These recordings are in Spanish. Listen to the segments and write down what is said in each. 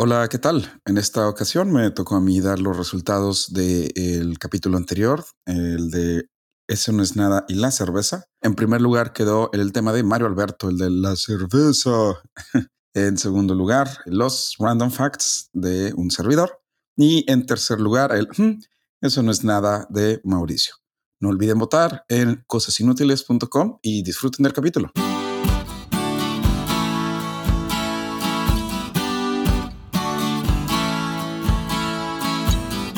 Hola, ¿qué tal? En esta ocasión me tocó a mí dar los resultados del capítulo anterior, el de Eso no es nada y la cerveza. En primer lugar quedó el tema de Mario Alberto, el de la cerveza. en segundo lugar, los random facts de un servidor. Y en tercer lugar, el hmm, Eso no es nada de Mauricio. No olviden votar en cosasinútiles.com y disfruten del capítulo.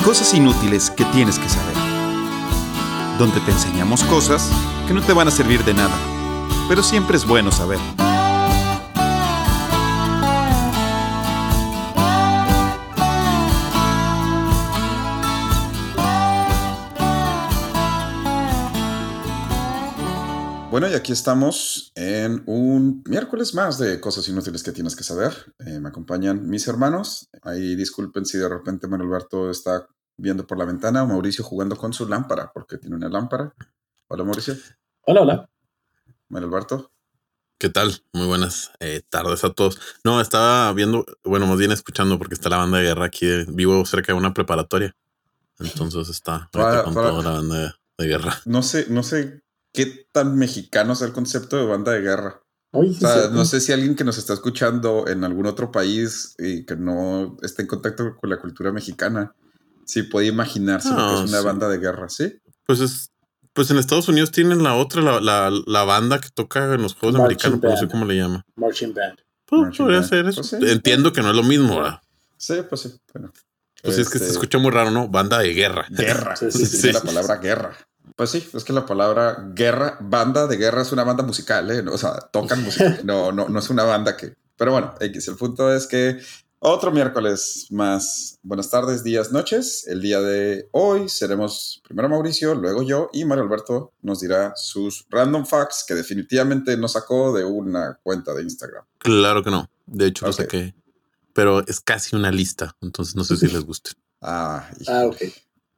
Cosas inútiles que tienes que saber. Donde te enseñamos cosas que no te van a servir de nada, pero siempre es bueno saber. Bueno, y aquí estamos en un miércoles más de cosas inútiles que tienes que saber. Eh, me acompañan mis hermanos. Ahí disculpen si de repente Manuel Alberto está viendo por la ventana, Mauricio jugando con su lámpara, porque tiene una lámpara. Hola, Mauricio. Hola, hola. Manuel Alberto. ¿Qué tal? Muy buenas eh, tardes a todos. No, estaba viendo, bueno, más bien escuchando porque está la banda de guerra aquí. vivo cerca de una preparatoria. Entonces está con toda la banda de, guerra. No sé, no sé qué tan mexicano es el concepto de banda de guerra. o sea, no sé si alguien que nos está escuchando en algún otro país y que no esté en contacto con la cultura mexicana, si puede imaginarse que es una banda de guerra, ¿sí? Pues es, pues en Estados Unidos tienen la otra, la, la, banda que toca en los juegos americanos, no sé cómo le llama. Marching Band. Pues, podría ser eso. Pues Entiendo que no es lo mismo, ¿verdad? Sí, pues sí. Bueno. Pues es que se este escucha muy raro, ¿no? Banda de guerra. Guerra. sí, sí, sí, la palabra guerra. Pues sí, es que la palabra guerra, banda de guerra es una banda musical, ¿eh? O sea, tocan música, no, no, no es una banda que... Pero bueno, X, el punto es que otro miércoles más. Buenas tardes, días, noches. El día de hoy seremos primero Mauricio, luego yo y Mario Alberto nos dirá sus random facts que definitivamente no sacó de una cuenta de Instagram. Claro que no. De hecho, lo saqué. Pero es casi una lista, entonces no sé si les guste. ah, ah, ok.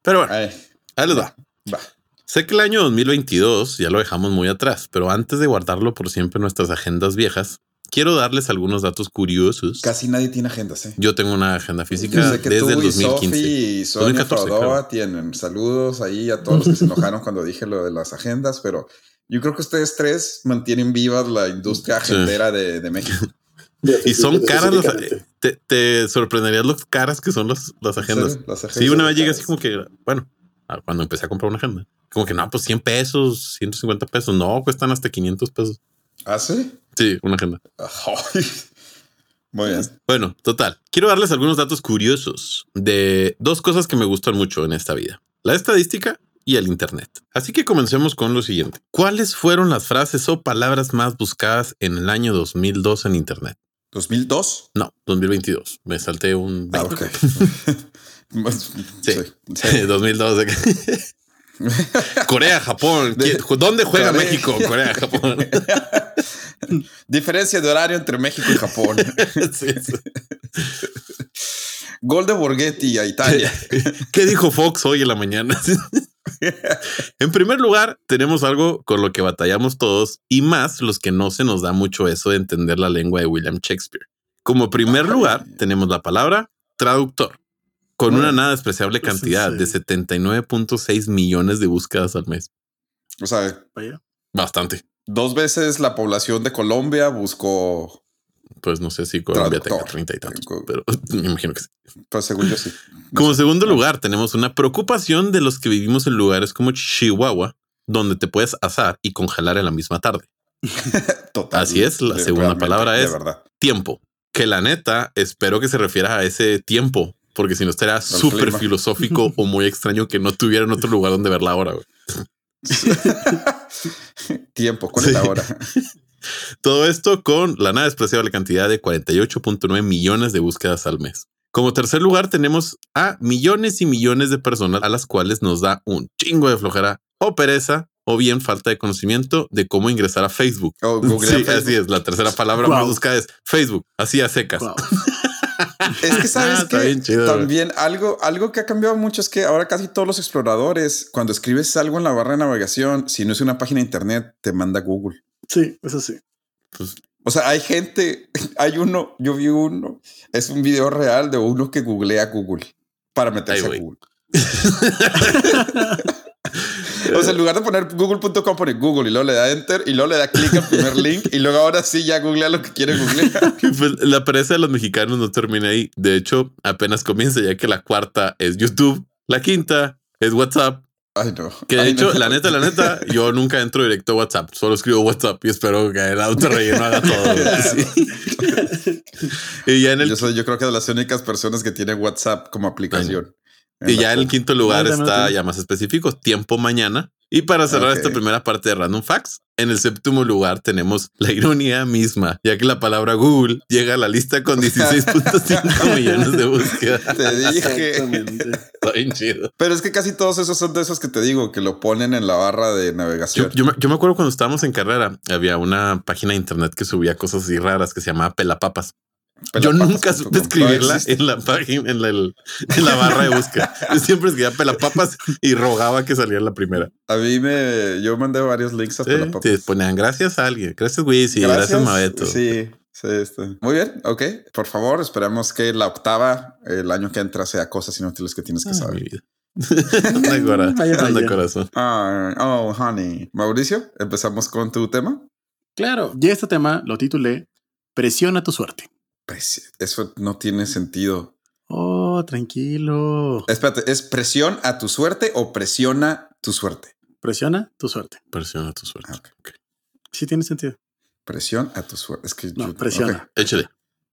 Pero bueno, ahí, les va. Va. Sé que el año 2022 ya lo dejamos muy atrás, pero antes de guardarlo por siempre en nuestras agendas viejas, quiero darles algunos datos curiosos. Casi nadie tiene agendas, ¿eh? Yo tengo una agenda física desde el 2015. y Sonia tienen saludos ahí a todos los que se enojaron cuando dije lo de las agendas, pero yo creo que ustedes tres mantienen viva la industria agendera de, México. y son caras te, te, sorprenderías lo caras que son las, las agendas. Sí, una vez llegué así como que, bueno, cuando empecé a comprar una agenda, como que no, pues 100 pesos, 150 pesos, no, cuestan hasta 500 pesos. ¿Ah, sí? Sí, una agenda. Muy bien. Bueno, total. Quiero darles algunos datos curiosos de dos cosas que me gustan mucho en esta vida. La estadística y el Internet. Así que comencemos con lo siguiente. ¿Cuáles fueron las frases o palabras más buscadas en el año 2002 en Internet? ¿2002? No, 2022. Me salté un... Ah. sí, sí. 2002. Corea, Japón. ¿Dónde juega México? Corea, Japón. Diferencia de horario entre México y Japón. Gol de Borghetti a Italia. ¿Qué dijo Fox hoy en la mañana? en primer lugar, tenemos algo con lo que batallamos todos y más los que no se nos da mucho eso de entender la lengua de William Shakespeare. Como primer lugar, tenemos la palabra traductor con una nada despreciable cantidad de 79.6 millones de búsquedas al mes. O sea, bastante. Dos veces la población de Colombia buscó. Pues no sé si Colombia tenga 30 y tantos, pero me imagino que sí. Pues según yo sí. como segundo lugar, tenemos una preocupación de los que vivimos en lugares como Chihuahua, donde te puedes asar y congelar en la misma tarde. Total. Así es, la segunda palabra es tiempo. Que la neta, espero que se refiera a ese tiempo porque si no estaría súper filosófico o muy extraño que no tuviera en otro lugar donde verla ahora. Tiempo, ¿cuál es la hora? Todo esto con la nada despreciable cantidad de 48.9 millones de búsquedas al mes. Como tercer lugar tenemos a millones y millones de personas a las cuales nos da un chingo de flojera o pereza o bien falta de conocimiento de cómo ingresar a Facebook. Oh, sí, así es. La tercera palabra más buscada es Facebook, así a secas. Es que sabes ah, que también algo, algo que ha cambiado mucho es que ahora casi todos los exploradores, cuando escribes algo en la barra de navegación, si no es una página de internet, te manda Google. Sí, eso sí. Pues O sea, hay gente, hay uno, yo vi uno, es un video real de uno que googlea Google para meterse Ay, a. Google. o sea, en lugar de poner google.com, pone Google y luego le da enter y luego le da clic al primer link y luego ahora sí ya googlea lo que quiere googlear. Pues la pereza de los mexicanos no termina ahí. De hecho, apenas comienza ya que la cuarta es YouTube, la quinta es WhatsApp. Ay, no. Que de Ay, hecho, no. la neta, la neta, yo nunca entro directo a WhatsApp, solo escribo WhatsApp y espero que el auto relleno haga todo. Sí. y ya en el Yo soy, yo creo que de las únicas personas que tienen WhatsApp como aplicación. Y ya en el quinto lugar No, está no. ya más específico, tiempo mañana. Y para cerrar Ok. esta primera parte de Random Facts, en el séptimo lugar tenemos la ironía misma, ya que la palabra Google llega a la lista con 16.5 millones de búsquedas. Te dije. Está bien chido. Pero es que casi todos esos son de esos que te digo, que lo ponen en la barra de Yo, navegación. yo me, yo me acuerdo cuando estábamos en carrera, había una página de internet que subía cosas así raras que se llamaba Pelapapas. Yo nunca supe escribirla existe. en la página, en la, en la barra de búsqueda. Yo siempre escribía Pelapapas y rogaba que saliera la primera. A mí me. Yo mandé varios links a Sí, Pelapapas. te ponían gracias a alguien. Gracias, güey. Sí, gracias, Mabeto. Sí, sí, está. Muy bien, ok. Por favor, esperemos que la octava, el año que entra, sea cosas inútiles que tienes que Ay, saber. mi vida. anda, cora- Vaya, anda, vaya. corazón. Ah, oh, honey. Mauricio, empezamos con tu tema. Claro. Y este tema lo titulé Presiona tu suerte. Pues eso no tiene sentido. Oh, tranquilo. Espérate, ¿es presión a tu suerte o presiona tu suerte? Presiona tu suerte. Presiona tu suerte. Ah. Sí tiene sentido. Presión a tu suerte. Es que No, yo- presiona. Échale.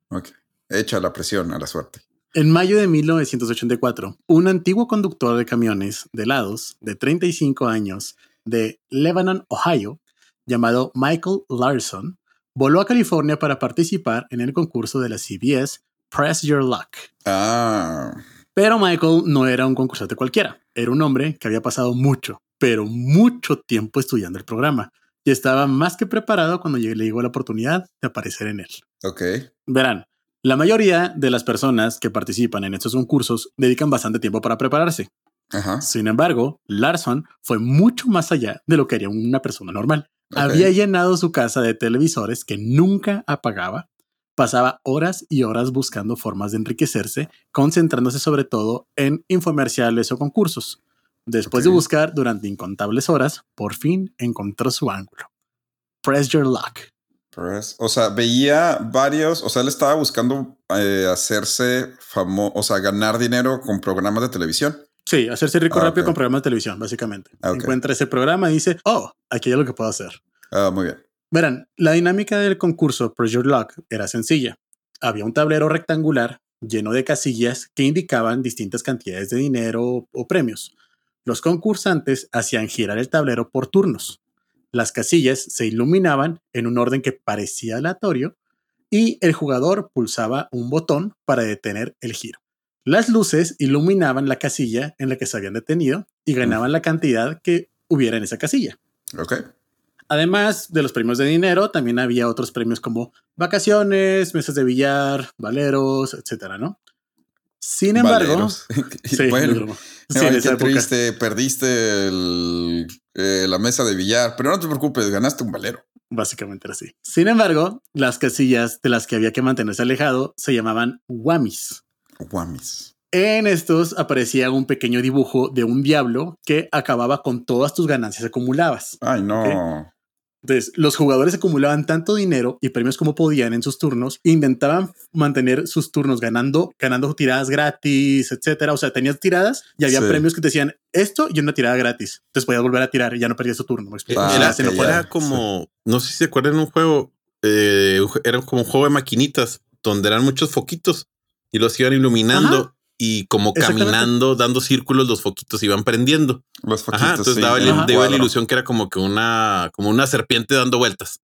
ok, ok. Echa la presión a la suerte. En mayo de 1984, un antiguo conductor de camiones de helados de 35 años de Lebanon, Ohio, llamado Michael Larson, voló a California para participar en el concurso de la CBS Press Your Luck. Ah, Pero Michael no era un concursante cualquiera, era un hombre que había pasado mucho, pero mucho tiempo estudiando el programa y estaba más que preparado cuando le llegó la oportunidad de aparecer en él. ok. Verán, la mayoría de las personas que participan en estos concursos dedican bastante tiempo para prepararse. Ajá. Sin embargo, Larson fue mucho más allá de lo que haría una persona normal. Había llenado su casa de televisores que nunca apagaba. Pasaba horas y horas buscando formas de enriquecerse, concentrándose sobre todo en infomerciales o concursos. Después de buscar durante incontables horas, por fin encontró su ángulo. Press your luck. Press. O sea, veía varios, o sea, él estaba buscando eh, hacerse famoso, o sea, ganar dinero con programas de televisión. Sí, hacerse rico Ah, rápido con programas de televisión, básicamente. Ah, ok. Encuentra ese programa y dice, oh, aquí hay algo que puedo hacer. Ah, muy bien. Verán, la dinámica del concurso Press Your Luck era sencilla. Había un tablero rectangular lleno de casillas que indicaban distintas cantidades de dinero o premios. Los concursantes hacían girar el tablero por turnos. Las casillas se iluminaban en un orden que parecía aleatorio y el jugador pulsaba un botón para detener el giro. Las luces iluminaban la casilla en la que se habían detenido y ganaban la cantidad que hubiera en esa casilla. Ok. Además de los premios de dinero, también había otros premios como vacaciones, mesas de billar, valeros, etcétera, ¿no? Sin embargo, sí, bueno, ay, qué triste, perdiste el, eh, la mesa de billar, pero no te preocupes, ganaste un valero. Básicamente era así. Sin embargo, las casillas de las que había que mantenerse alejado se llamaban whammies. Guamis. En estos aparecía un pequeño dibujo de un diablo que acababa con todas tus ganancias acumuladas. Ay, no. Entonces, los jugadores acumulaban tanto dinero y premios como podían en sus turnos, intentaban mantener sus turnos ganando, ganando tiradas gratis, etcétera. O sea, tenías tiradas y había Sí. premios que te decían esto y una tirada gratis. Entonces podías volver a tirar y ya no perdías tu turno. ¿me explico? Ah, era, se era como, no sé si se acuerdan un juego, eh, era como un juego de maquinitas donde eran muchos foquitos y los iban iluminando Ajá. y como caminando, dando círculos, los foquitos iban prendiendo. Los foquitos. Ajá, entonces sí, daba, en la- daba ilusión que era como que una, como una serpiente dando vueltas.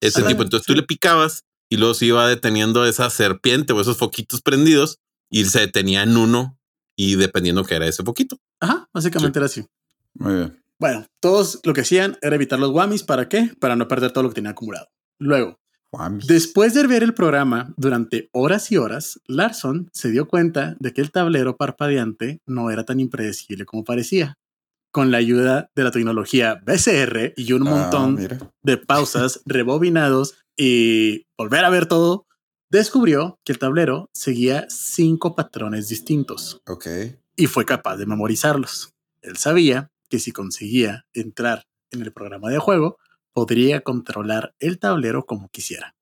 Ese Ajá, tipo. Entonces tú le picabas y luego se iba deteniendo esa serpiente o esos foquitos prendidos y se detenía en uno y dependiendo que era ese foquito. Ajá, básicamente era así. Muy bien. Bueno, todos lo que hacían era evitar los whammies. ¿Para qué? Para no perder todo lo que tenía acumulado. Luego, Guamis. Después de ver el programa durante horas y horas, Larson se dio cuenta de que el tablero parpadeante no era tan impredecible como parecía. con la ayuda de la tecnología BCR y un Ah, montón de pausas, rebobinados y volver a ver todo, descubrió que el tablero seguía cinco patrones distintos Ok. y fue capaz de memorizarlos. Él sabía que si conseguía entrar en el programa de juego, podría controlar el tablero como quisiera.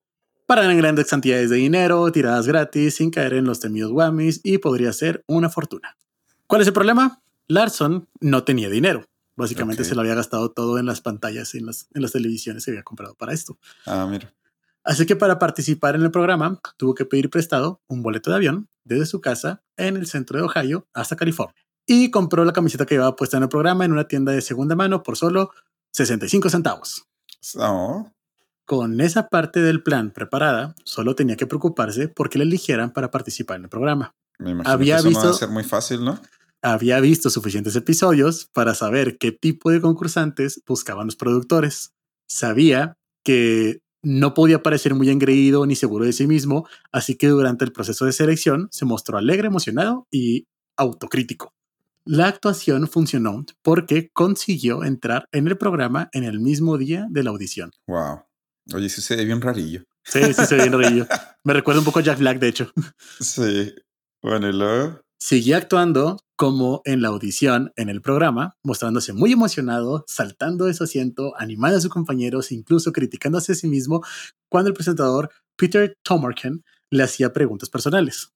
Para grandes cantidades de dinero, tiradas gratis, sin caer en los temidos whammies y podría ser una fortuna. ¿Cuál es el problema? Larson no tenía dinero. Básicamente se lo había gastado todo en las pantallas y en las, en las televisiones que había comprado para esto. Ah, mira. Así que para participar en el programa tuvo que pedir prestado un boleto de avión desde su casa en el centro de Ohio hasta California. Y compró la camiseta que llevaba puesta en el programa en una tienda de segunda mano por solo 65 centavos. No. Con esa parte del plan preparada, solo tenía que preocuparse porque le eligieran para participar en el programa. Me imagino Había que eso no visto- debe ser muy fácil, ¿no? Había visto suficientes episodios para saber qué tipo de concursantes buscaban los productores. Sabía que no podía parecer muy engreído ni seguro de sí mismo, así que durante el proceso de selección se mostró alegre, emocionado y autocrítico. La actuación funcionó porque consiguió entrar en el programa en el mismo día de la audición. Wow. Oye, sí se ve bien rarillo. Sí, sí, se ve bien rillo. Me recuerda un poco a Jack Black, de hecho. Sí. Bueno, y luego. Siguió actuando como en la audición en el programa, mostrándose muy emocionado, saltando de su asiento, animando a sus compañeros, incluso criticándose a sí mismo cuando el presentador Peter Tomarken le hacía preguntas personales.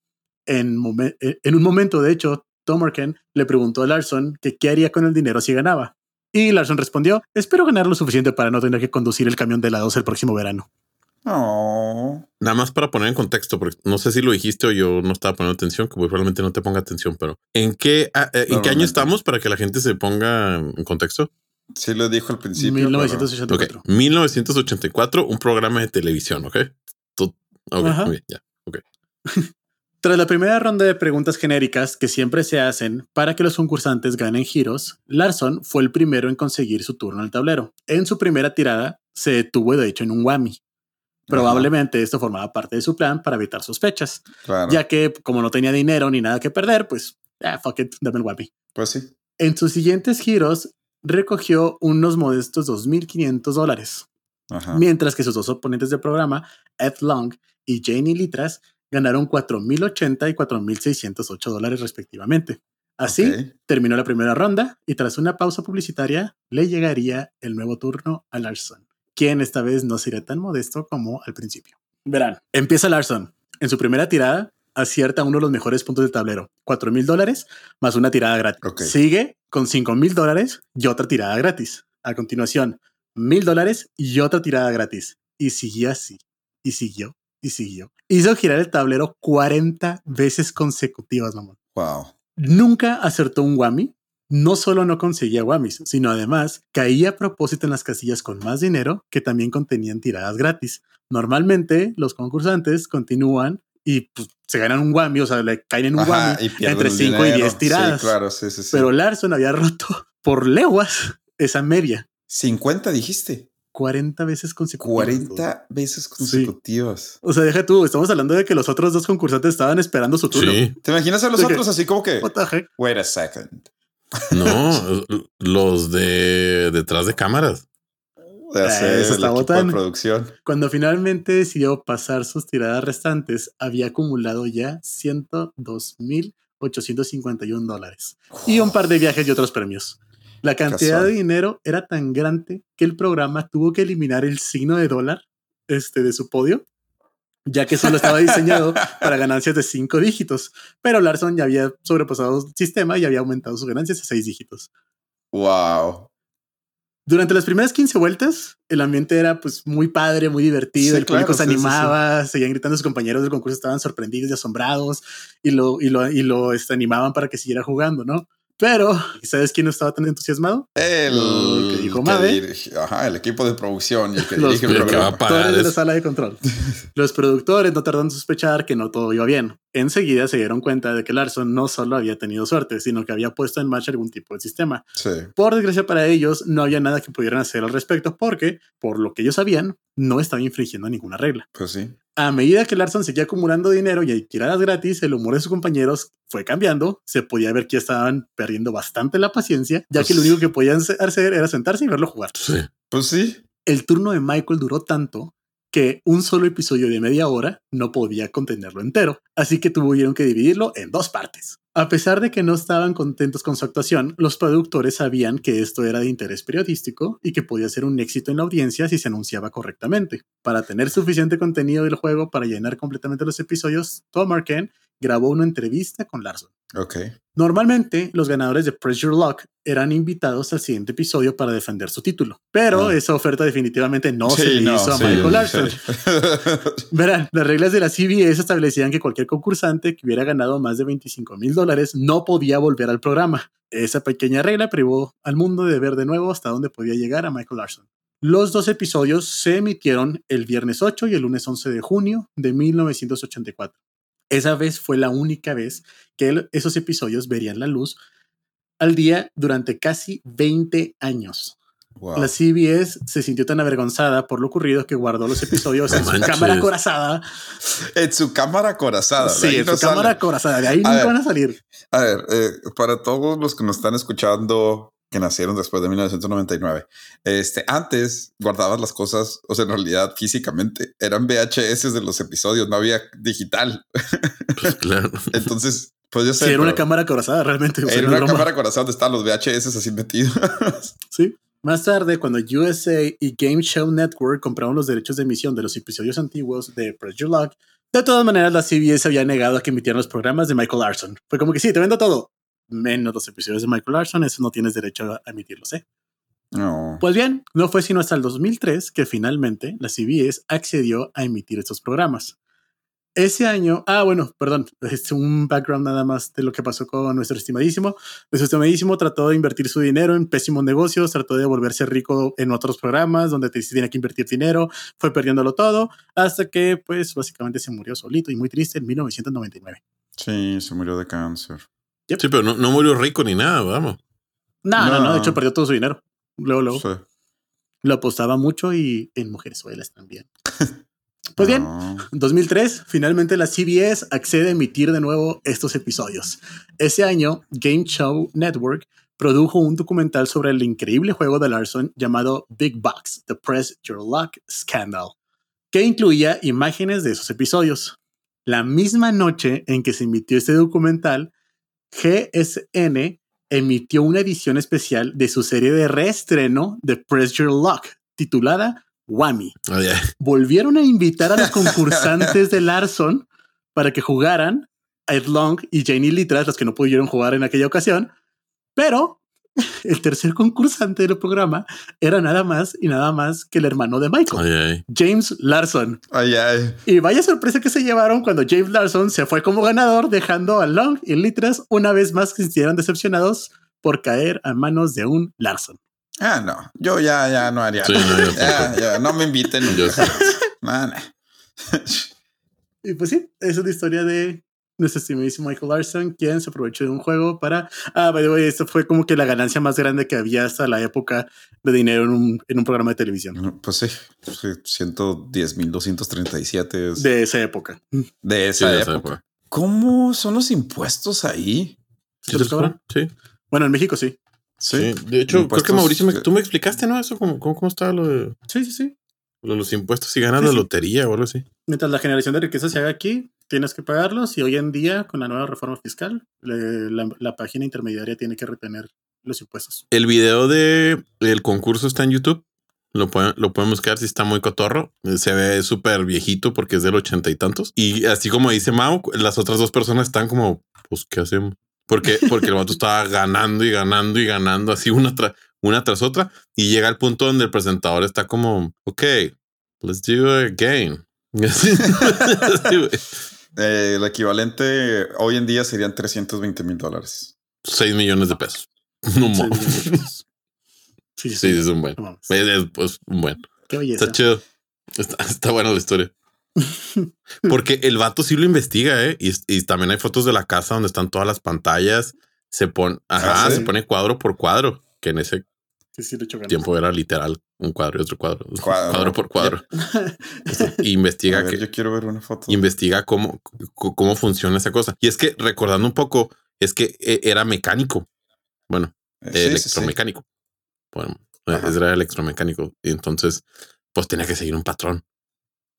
En, eh, en un momento, de hecho, Tomarken le preguntó a Larson que qué haría con el dinero si ganaba. Y Larson respondió, espero ganar lo suficiente para no tener que conducir el camión de helados el próximo verano. No. Nada más para poner en contexto, porque no sé si lo dijiste o yo no estaba poniendo atención, que pues probablemente no te ponga atención, pero ¿en qué, ah, eh, ¿en qué año estamos para que la gente se ponga en contexto? Sí lo dijo al principio. pero- 1984. Ok, 1984, un programa de televisión, ¿ok? Tú- ok, Ajá. muy bien, ya. Tras la primera ronda de preguntas genéricas que siempre se hacen para que los concursantes ganen giros, Larson fue el primero en conseguir su turno en el tablero. En su primera tirada se detuvo de hecho en un whammy. Probablemente esto formaba parte de su plan para evitar sospechas, Claro. ya que como no tenía dinero ni nada que perder, pues, ah, fuck it, dame el whammy. Pues sí. En sus siguientes giros recogió unos modestos 2.500 dólares, mientras que sus dos oponentes del programa, Ed Long y Janie Litras, ganaron 4.080 y 4.608 dólares respectivamente. Así terminó la primera ronda y tras una pausa publicitaria le llegaría el nuevo turno a Larson, quien esta vez no sería tan modesto como al principio. Verán, empieza Larson. En su primera tirada acierta uno de los mejores puntos del tablero, 4.000 dólares más una tirada gratis. Sigue con 5.000 dólares y otra tirada gratis. A continuación, 1.000 dólares y otra tirada gratis. Y siguió así. Y siguió. Y siguió. Hizo girar el tablero 40 veces consecutivas, mamón Wow. nunca acertó un whammy. No solo no conseguía whammies, sino además caía a propósito en las casillas con más dinero que también contenían tiradas gratis. Normalmente los concursantes continúan y pues, se ganan un whammy, o sea, le caen en un Ajá, pierde entre el 5 y dinero. 10 tiradas. Sí, claro, sí, sí, sí. Pero Larson había roto por leguas esa media. 50 dijiste. 40 veces consecutivas. 40 veces consecutivas. O sea, deja tú, estamos hablando de que los otros dos concursantes estaban esperando su turno. Sí, ¿Te imaginas a los otros así como que, What the heck? wait a second? no, los de detrás de cámaras. De hacer eso está botán. de producción. Cuando finalmente decidió pasar sus tiradas restantes, había acumulado ya 102.851 dólares y un par de viajes y otros premios. La cantidad Casual. de dinero era tan grande que el programa tuvo que eliminar el signo de dólar este, de su podio, ya que solo estaba diseñado para ganancias de cinco dígitos. Pero Larson ya había sobrepasado el sistema y había aumentado sus ganancias a seis dígitos. Wow. Durante las primeras 15 vueltas, el ambiente era pues muy padre, muy divertido, Sí, el público claro, se sí, sí, animaba, seguían gritando sus compañeros del concurso, estaban sorprendidos y asombrados y lo, y lo, y lo este, animaban para que siguiera jugando, ¿no? Pero, ¿sabes quién no estaba tan entusiasmado? El que dijo Mabe. dirige- ajá, el equipo de producción y el que Los- dirige el programa. Productores de la sala de control. Los productores no tardaron en sospechar que no todo iba bien. Enseguida se dieron cuenta de que Larson no solo había tenido suerte, sino que había puesto en marcha algún tipo de sistema. Sí. Por desgracia para ellos, no había nada que pudieran hacer al respecto porque, por lo que ellos sabían, no estaba infringiendo ninguna regla. Pues sí. A medida que Larson seguía acumulando dinero y tiradas gratis, el humor de sus compañeros fue cambiando. Se podía ver que estaban perdiendo bastante la paciencia, ya que lo único que podían hacer era sentarse y verlo jugar. Sí. Pues sí. El turno de Michael duró tanto que un solo episodio de media hora no podía contenerlo entero, así que tuvieron que dividirlo en dos partes. A pesar de que no estaban contentos con su actuación, los productores sabían que esto era de interés periodístico y que podía ser un éxito en la audiencia si se anunciaba correctamente. Para tener suficiente contenido del juego para llenar completamente los episodios, Tom grabó una entrevista con Larson. Ok. Normalmente, los ganadores de Press Your Luck eran invitados al siguiente episodio para defender su título, pero Ah. esa oferta definitivamente no Sí, se le no, hizo a sí, Michael sí. Larson. Verán, las reglas de la CBS establecían que cualquier concursante que hubiera ganado más de 25 mil dólares no podía volver al programa. Esa pequeña regla privó al mundo de ver de nuevo hasta dónde podía llegar a Michael Larson. Los dos episodios se emitieron el viernes 8 y el lunes 11 de junio de 1984. Esa vez fue la única vez que esos episodios verían la luz al día durante casi 20 años. Wow. La CBS se sintió tan avergonzada por lo ocurrido que guardó los episodios No en su cámara acorazada. En su cámara acorazada. de Sí, en su no sale. cámara acorazada. De ahí A ver. van a salir. A ver, eh, para todos los que nos están escuchando que nacieron después de 1999, este, antes guardabas las cosas, o sea, en realidad físicamente, eran VHS de los episodios, no había digital. Pues claro. Entonces, pues yo sé. Sí, era una cámara acorazada, realmente. Era una broma. cámara acorazada donde estaban los VHS así metidos. Sí. Más tarde, cuando USA y Game Show Network compraron los derechos de emisión de los episodios antiguos de Press Your Luck, de todas maneras la CBS había negado a que emitieran los programas de Michael Larson. Fue como que sí, te vendo todo, menos los episodios de Michael Larson, eso no tienes derecho a emitirlos, ¿eh? no. Pues bien, no fue sino hasta el 2003 que finalmente la CBS accedió a emitir estos programas. Ese año, ah, bueno, perdón, es un background nada más de lo que pasó con nuestro estimadísimo. Nuestro estimadísimo trató de invertir su dinero en pésimos negocios, trató de volverse rico en otros programas donde te tenía que invertir dinero, fue perdiéndolo todo, hasta que, pues, básicamente se murió solito y muy triste en 1999. Sí, se murió de cáncer. Sí, pero no, no murió rico ni nada, vamos. No, no, no, No. de hecho perdió todo su dinero. Luego, luego, Sí. lo apostaba mucho y en mujeres también. Pues bien, No. En 2003, finalmente la CBS accede a emitir de nuevo estos episodios. Ese año, Game Show Network produjo un documental sobre el increíble juego de Larson llamado Big Box, The Press Your Luck Scandal, que incluía imágenes de esos episodios. La misma noche en que se emitió este documental, GSN emitió una edición especial de su serie de reestreno de Press Your Luck, titulada Whammy ay. volvieron a invitar a los concursantes de Larson para que jugaran a Ed Long y Janie Litras, los que no pudieron jugar en aquella ocasión, pero el tercer concursante del programa era nada más y nada más que el hermano de Michael, Ay, ay. James Larson. Ay, ay. Y vaya sorpresa que se llevaron cuando James Larson se fue como ganador, dejando a Long y Litras una vez más que se sintieran decepcionados por caer a manos de un Larson. Ah, no. Yo ya, ya no haría Sí, nada. no, ya, ya, no me inviten. Yo sí. Y pues sí, esa es la historia de nuestro estimadísimo Michael Larson, quien se aprovechó de un juego para. Ah, by the way, esto fue como que la ganancia más grande que había hasta la época de dinero en un, en un programa de televisión Pues sí, sí, 110 mil 237 es de esa época. de Sí, esa de época. esa época. ¿Cómo son los impuestos ahí? ¿Se ¿Sí los se cobran? Sí. Bueno, en México sí. Sí. De hecho, creo Impuestos, que Mauricio, me- tú me explicaste, ¿no? Eso, ¿cómo, cómo, cómo estaba lo de, Sí, sí, sí. Los impuestos y ganas Sí, la lotería o algo así? Mientras la generación de riqueza se haga aquí, tienes que pagarlos y hoy en día, con la nueva reforma fiscal, le- la, la página intermediaria tiene que retener los impuestos. El video de el concurso está en YouTube. Lo pueden, lo pueden buscar si está muy cotorro. Se ve súper viejito porque es del ochenta y tantos. Y así como dice Mau, las otras dos personas están como, pues, ¿qué hacemos? Porque, porque el vato estaba ganando y ganando y ganando así una, tra- una tras otra. Y llega al punto donde el presentador está como, ok, let's do it again. Así, así, güey. Eh, el equivalente hoy en día serían 320 mil dólares. Seis millones de pesos. No Sí, mames. sí, sí. Es un buen. No mames. Es, es, pues, un buen. Qué belleza. Está chido. Está, está buena la historia. Porque el vato sí lo investiga, ¿eh? Y, y también hay fotos de la casa donde están todas las pantallas. Se pone, ajá, Ah, ¿sí? se pone cuadro por cuadro, que en ese Sí, sí, le echo ganas. tiempo era literal un cuadro y otro cuadro, Cuadro. cuadro, por cuadro. A investiga ver, que, yo quiero ver una foto. investiga cómo, cómo funciona esa cosa. Y es que recordando un poco, es que eh, era mecánico. Bueno, Eh, sí, sí, sí. electromecánico. Bueno, eh, Ajá. era electromecánico. Y entonces, pues tenía que seguir un patrón.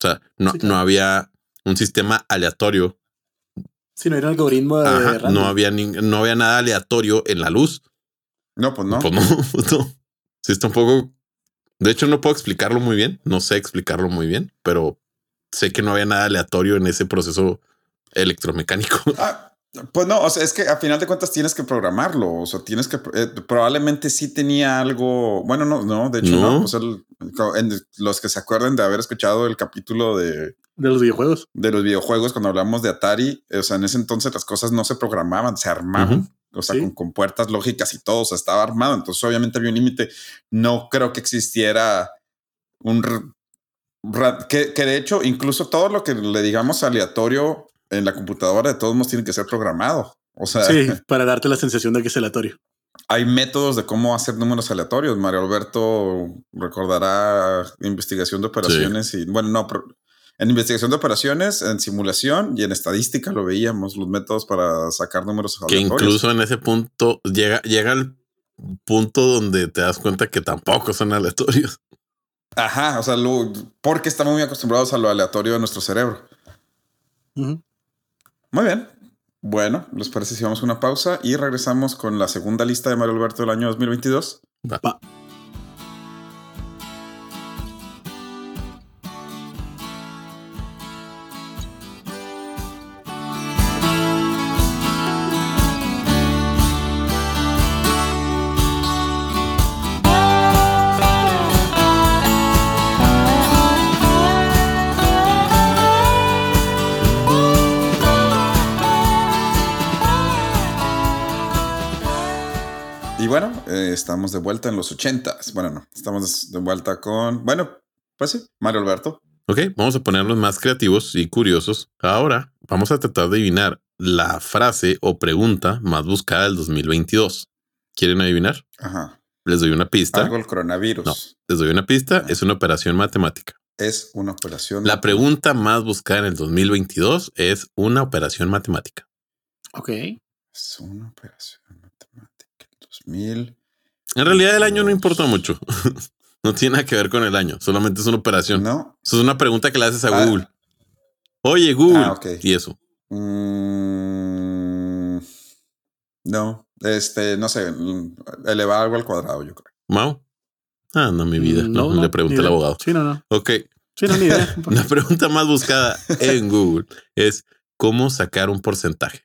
O sea, no, Sí, claro. no había un sistema aleatorio. Si no era algoritmo de Ajá, no había ni- no había nada aleatorio en la luz. No, pues no. Pues no, no. Sí, está un poco. De hecho, no puedo explicarlo muy bien. No sé explicarlo muy bien, pero sé que no había nada aleatorio en ese proceso electromecánico. Ah, pues no, o sea, es que a final de cuentas tienes que programarlo. O sea, tienes que eh, probablemente sí tenía algo. Bueno, no, no, de hecho, no. No. O sea, el- en los que se acuerden de haber escuchado el capítulo de, De los videojuegos. de los videojuegos cuando hablamos de Atari, o sea, en ese entonces las cosas no se programaban, se armaban. O sea, Sí. con, con puertas lógicas y todo, o sea, estaba armado. Entonces, obviamente había un límite. No creo que existiera un que, que de hecho, incluso todo lo que le digamos aleatorio en la computadora, de todos modos, tiene que ser programado. O sea, Sí, para darte la sensación de que es aleatorio. hay métodos de cómo hacer números aleatorios. Mario Alberto recordará investigación de operaciones y bueno, no, pero en investigación de operaciones, en simulación y en estadística lo veíamos, los métodos para sacar números que aleatorios. incluso en ese punto llega, llega al punto donde te das cuenta que tampoco son aleatorios. Ajá, o sea, lo- porque estamos muy acostumbrados a lo aleatorio de nuestro cerebro. Ujú. Muy bien. Bueno, ¿les parece si vamos a una pausa y regresamos con la segunda lista de Mario Alberto del año 2022? Va. Y estamos de vuelta en los 80s. Bueno, no, estamos de vuelta con, bueno, pues sí, Mario Alberto. Ok, vamos a ponernos más creativos y curiosos. Ahora vamos a tratar de adivinar la frase o pregunta más buscada del 2022. ¿Quieren adivinar? Ajá. Les doy una pista. Algo el coronavirus. No. Les doy una pista. Es una operación matemática. Es una operación. La pregunta más buscada en el 2022 es una operación matemática. Ok. Es una operación matemática. 2000. En realidad el año no importa mucho. no tiene nada que ver con el año. Solamente es una operación. No. Eso es una pregunta que le haces a Ah. Google. Oye, Google. Ah. Y eso. Mm, no. Este, no sé. mm, Elevar algo al cuadrado, yo creo. Mau. Ah, no, mi vida. Mm, No, le pregunté al abogado. Sí, no, no. Ok. Sí, no, ni idea. La pregunta más buscada en Google es cómo sacar un porcentaje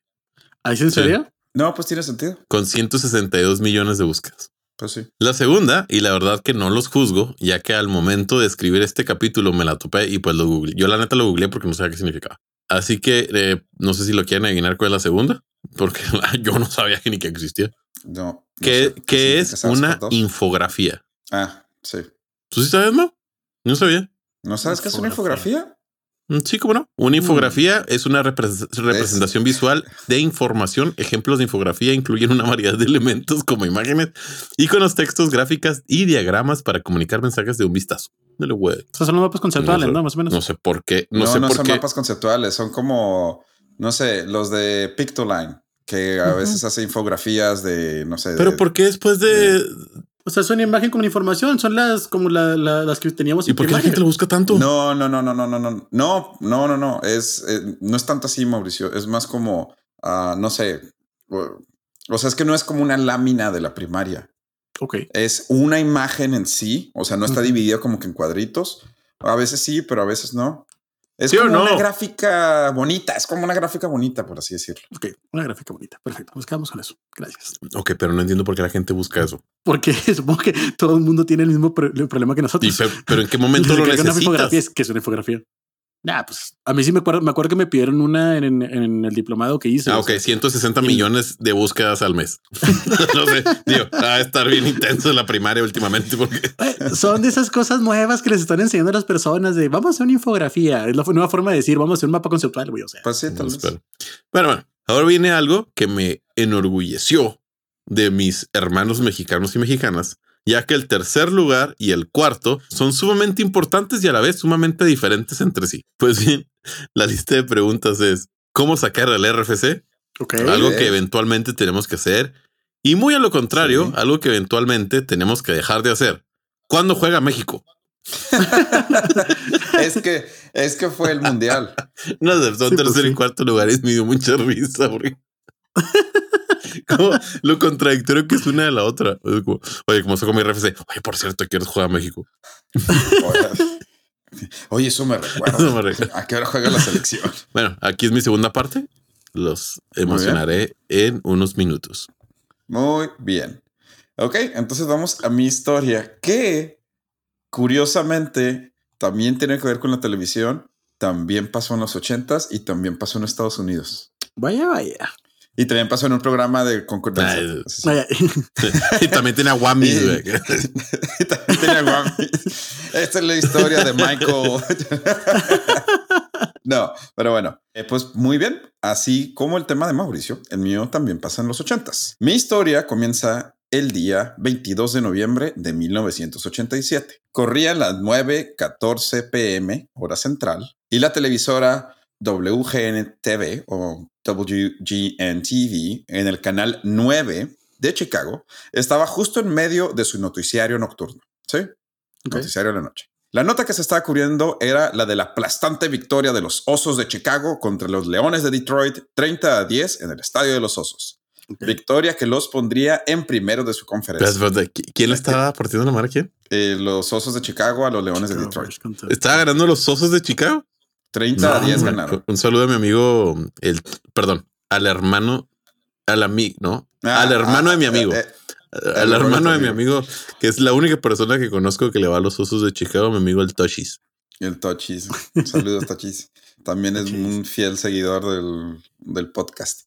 ¿Ahí sí en Sí. serio? No, pues tiene sentido. con 162 millones de búsquedas. Pues sí. La segunda, y la verdad que no los juzgo, ya que al momento de escribir este capítulo me la topé y pues lo googleé. Yo la neta lo googleé porque no sabía qué significaba. Así que eh, no sé si lo quieren adivinar cuál es la segunda, porque yo no sabía que ni que existía. No. no que significa es una infografía. Ah, sí. ¿Tú sí sabes, Mau? No sabía. ¿No sabes qué es una Infografía. Mm, Sí, cómo no. Una infografía es una repres- representación visual de información. Ejemplos de infografía incluyen una variedad de elementos como imágenes, iconos, textos, gráficas y diagramas para comunicar mensajes de un vistazo. Dale, güey. O sea, son los mapas conceptuales, No ¿no? Más o menos. No sé por qué. No, No, sé no por son qué. mapas conceptuales, son como, no sé, los de Pictoline, que a veces hace infografías de, no sé. Pero de- ¿por qué después de... O sea, son imagen con información. Son las como la- la- las que teníamos. ¿Y por qué la gente lo busca tanto? No, no, no, no, no, no, no, no, no, no, no, es, eh, no es tanto así, Mauricio, es más como, ah, no sé, o, sea, es que no es como una lámina de la primaria, Ok. es una imagen en sí, o sea, no está Ujú. dividido como que en cuadritos, a veces sí, pero a veces no. Es ¿Sí o como no? una gráfica bonita, es como una gráfica bonita, por así decirlo. Ok. Una gráfica bonita. Perfecto. Nos quedamos con eso. Gracias. Ok, pero no entiendo por qué la gente busca eso. Porque supongo que todo el mundo tiene el mismo pro- problema que nosotros. pero ¿en qué momento lo Una necesitas? es que es una infografía. Nah, pues a mí sí me acuerdo, me acuerdo que me pidieron una en, en- en el diplomado que hice. Ah, ok, sea, 160 y- millones de búsquedas al mes. no sé, digo, va a estar bien intenso la primaria últimamente porque eh, son de esas cosas nuevas que les están enseñando a las personas de vamos a hacer una infografía. Es la nueva forma de decir vamos a hacer un mapa conceptual, güey. O sea, Pues sí, tal vez. Bueno, bueno, ahora viene algo que me enorgulleció de mis hermanos mexicanos y mexicanas, ya que el tercer lugar y el cuarto son sumamente importantes y a la vez sumamente diferentes entre sí. Pues bien, la lista de preguntas es, ¿cómo sacar al RFC? Ok. Algo que eventualmente tenemos que hacer. Y muy a lo contrario, Sí. algo que eventualmente tenemos que dejar de hacer. ¿Cuándo juega México? Es que, es que fue el mundial. No, son Sí, pues tercer y cuarto lugares me dio mucha risa, porque como lo contradictorio que es una de la otra. Es como, Oye, como saco mi RFC, oye, por cierto, ¿quieres jugar a México? Oye, eso me recuerda. Eso me recuerda. ¿A qué hora juega la selección? Bueno, aquí es mi segunda parte. Los emocionaré en unos minutos. Muy bien. Ok, entonces vamos a mi historia, que curiosamente también tiene que ver con la televisión, también pasó en los ochentas y también pasó en Estados Unidos. Vaya, vaya. Y también pasó en un programa de concurrencia. Ay, Sí, y también tiene a Whammy, güey. Y también tenía Grammy. Esta es la historia de Michael. no, pero bueno, eh, pues muy bien. Así como el tema de Mauricio, el mío también pasa en los ochentas. Mi historia comienza el día 22 de noviembre de 1987. Corrían las 9:14 pm, hora central, y la televisora WGN-TV o WGN-TV en el canal 9 de Chicago estaba justo en medio de su noticiario nocturno. ¿Sí? Noticiario de la noche. La nota que se estaba cubriendo era la de la aplastante victoria de los Osos de Chicago contra los Leones de Detroit 30 a 10 en el Estadio de los Osos. Victoria que los pondría en primero de su conferencia. Espera, espérate, ¿qui- ¿Quién le estaba partiendo la madre? ¿Quién? Eh, los Osos de Chicago a los Leones de Detroit. ¿Estaba ganando los osos de Chicago? 30 a No, 10 hombre. ganaron. Un saludo a mi amigo, el, perdón, al hermano, al amigo, ¿no? al hermano de mi amigo. eh, al hermano de mi amigo. que es la única persona que conozco que le va a los osos de Chicago, mi amigo el Toshis. El Tochis. Saludos, Tochis. También es un fiel seguidor del, del podcast.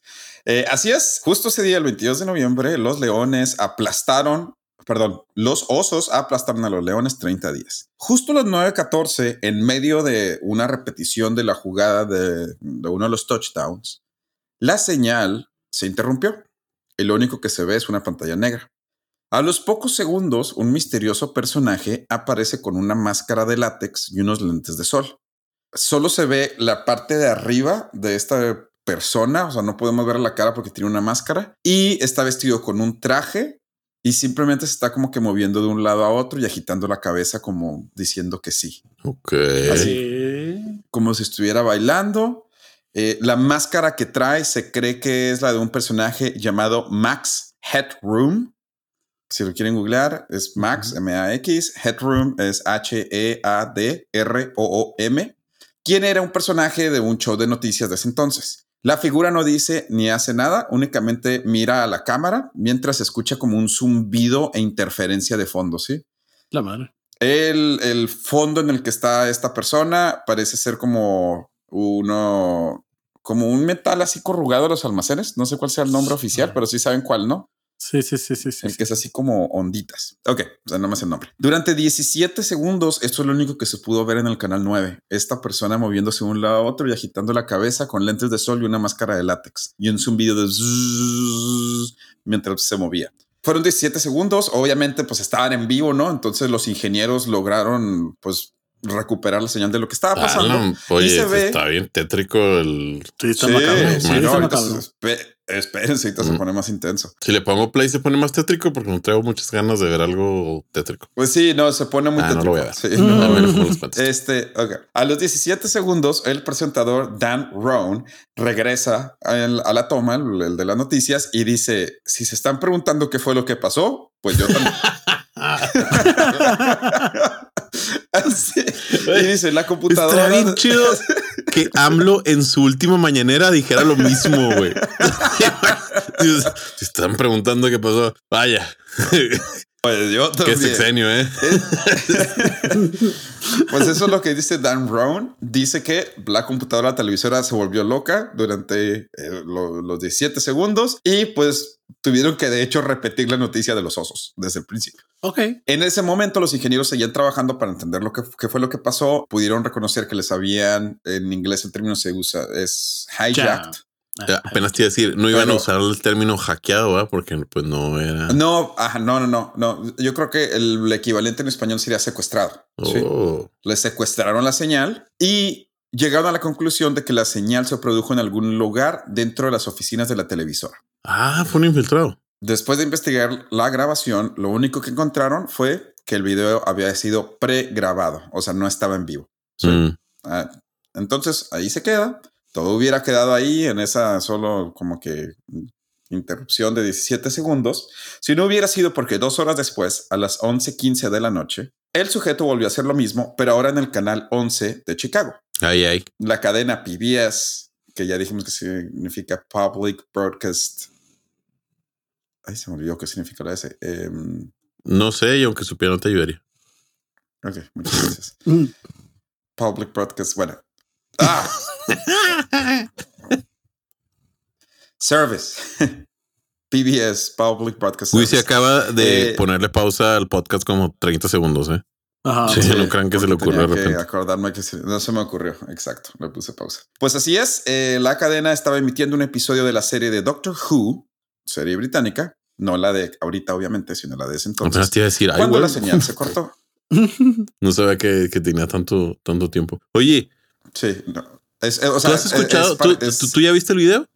Eh, así es, justo ese día, el 22 de noviembre, los leones aplastaron, perdón, los osos aplastaron a los leones 30 días. Justo a las 9:14, en medio de una repetición de la jugada de, de uno de los touchdowns, la señal se interrumpió. Lo único que se ve es una pantalla negra. A los pocos segundos, un misterioso personaje aparece con una máscara de látex y unos lentes de sol. Solo se ve la parte de arriba de esta persona, o sea, no podemos ver la cara porque tiene una máscara y está vestido con un traje y simplemente se está como que moviendo de un lado a otro y agitando la cabeza como diciendo que sí, Ok. Así. como si estuviera bailando. Eh, la máscara que trae se cree que es la de un personaje llamado Max Headroom. Si lo quieren googlear, es Max, M-A-X. Headroom es H-E-A-D-R-O-O-M. Quien era un personaje de un show de noticias de ese entonces. La figura no dice ni hace nada, únicamente mira a la cámara mientras escucha como un zumbido e interferencia de fondo, ¿sí? La madre. El, el fondo en el que está esta persona parece ser como uno, como un metal así corrugado a los almacenes. No sé cuál sea el nombre oficial, pero sí saben cuál, ¿no? Sí, sí, sí, sí. sí, El que es así como onditas. Ok, o sea, no me sé el nombre. Durante 17 segundos, esto es lo único que se pudo ver en el canal 9. Esta persona moviéndose de un lado a otro y agitando la cabeza con lentes de sol y una máscara de látex. Y un zumbido de zzzz mientras se movía. Fueron 17 segundos. Obviamente, pues estaban en vivo, ¿no? Entonces los ingenieros lograron, pues, recuperar la señal de lo que estaba pasando. Ah, no, oye, se ve- está bien tétrico el. Sí, está Sí, macabro. Sí, no, macabro. se- espe- espérense, ahorita se pone más intenso. Si le pongo play, se pone más tétrico porque no traigo muchas ganas de ver algo tétrico. Pues sí, no, se pone muy Ah, no lo voy a tétrico. ver. Sí, no. Este, ok. A los 17 segundos, el presentador Dan Rohn regresa a la toma, el, el de las noticias, y dice: Si se están preguntando qué fue lo que pasó, pues yo también. Y dice: La computadora. Estaría bien chido que AMLO en su última mañanera dijera lo mismo, güey. Si están preguntando qué pasó, vaya, Pues yo qué también. sexenio, ¿eh? Pues eso es lo que dice Dan Brown. Dice que la computadora televisora se volvió loca durante eh, lo- los 17 segundos y pues tuvieron que de hecho repetir la noticia de los osos desde el principio. Ok. En ese momento los ingenieros seguían trabajando para entender lo que, qué fue lo que pasó. Pudieron reconocer que les habían, en inglés el término se usa, es hijacked. Apenas te iba a decir, no iban a Pero- usar el término hackeado, ¿verdad? Porque pues no era. No, ajá, no, no, no, no. Yo creo que el equivalente en español sería secuestrado. Sí. Oh. Le secuestraron la señal y llegaron a la conclusión de que la señal se produjo en algún lugar dentro de las oficinas de la televisora. Ah, fue un infiltrado. Después de investigar la grabación, lo único que encontraron fue que el video había sido pregrabado, o sea, no estaba en vivo. Sí. Mm. Ah, entonces ahí se queda. Todo hubiera quedado ahí en esa solo como que interrupción de 17 segundos. Si no hubiera sido porque dos horas después, a las 11:15 de la noche, el sujeto volvió a hacer lo mismo, pero ahora en el canal 11 de Chicago. Ay, ay. La cadena PBS, que ya dijimos que significa Public Broadcast. Ay, se me olvidó qué significa la S. Em, No sé, y aunque supiera, no te ayudaría. ok, muchas gracias. Mm. Public Broadcast, bueno. Ah, Service. PBS, Public Broadcast Uy, se acaba de Eh, ponerle pausa al podcast como 30 segundos, ¿eh? Ajá. Sí, no crean que se le ocurrió de que repente. acordarme que se- no se me ocurrió. Exacto, le puse pausa. Pues así es, eh, la cadena estaba emitiendo un episodio de la serie de Doctor Who, serie británica, no la de ahorita obviamente, sino la de ese Apenas entonces. te iba a decir, ay, Cuando güey. la señal se cortó. No sabía que, que tenía tanto, tanto tiempo. Oye, Sí, no. Es, o sea, ¿tú has es- escuchado? es- ¿Tú, es- tú- tú ya viste el video?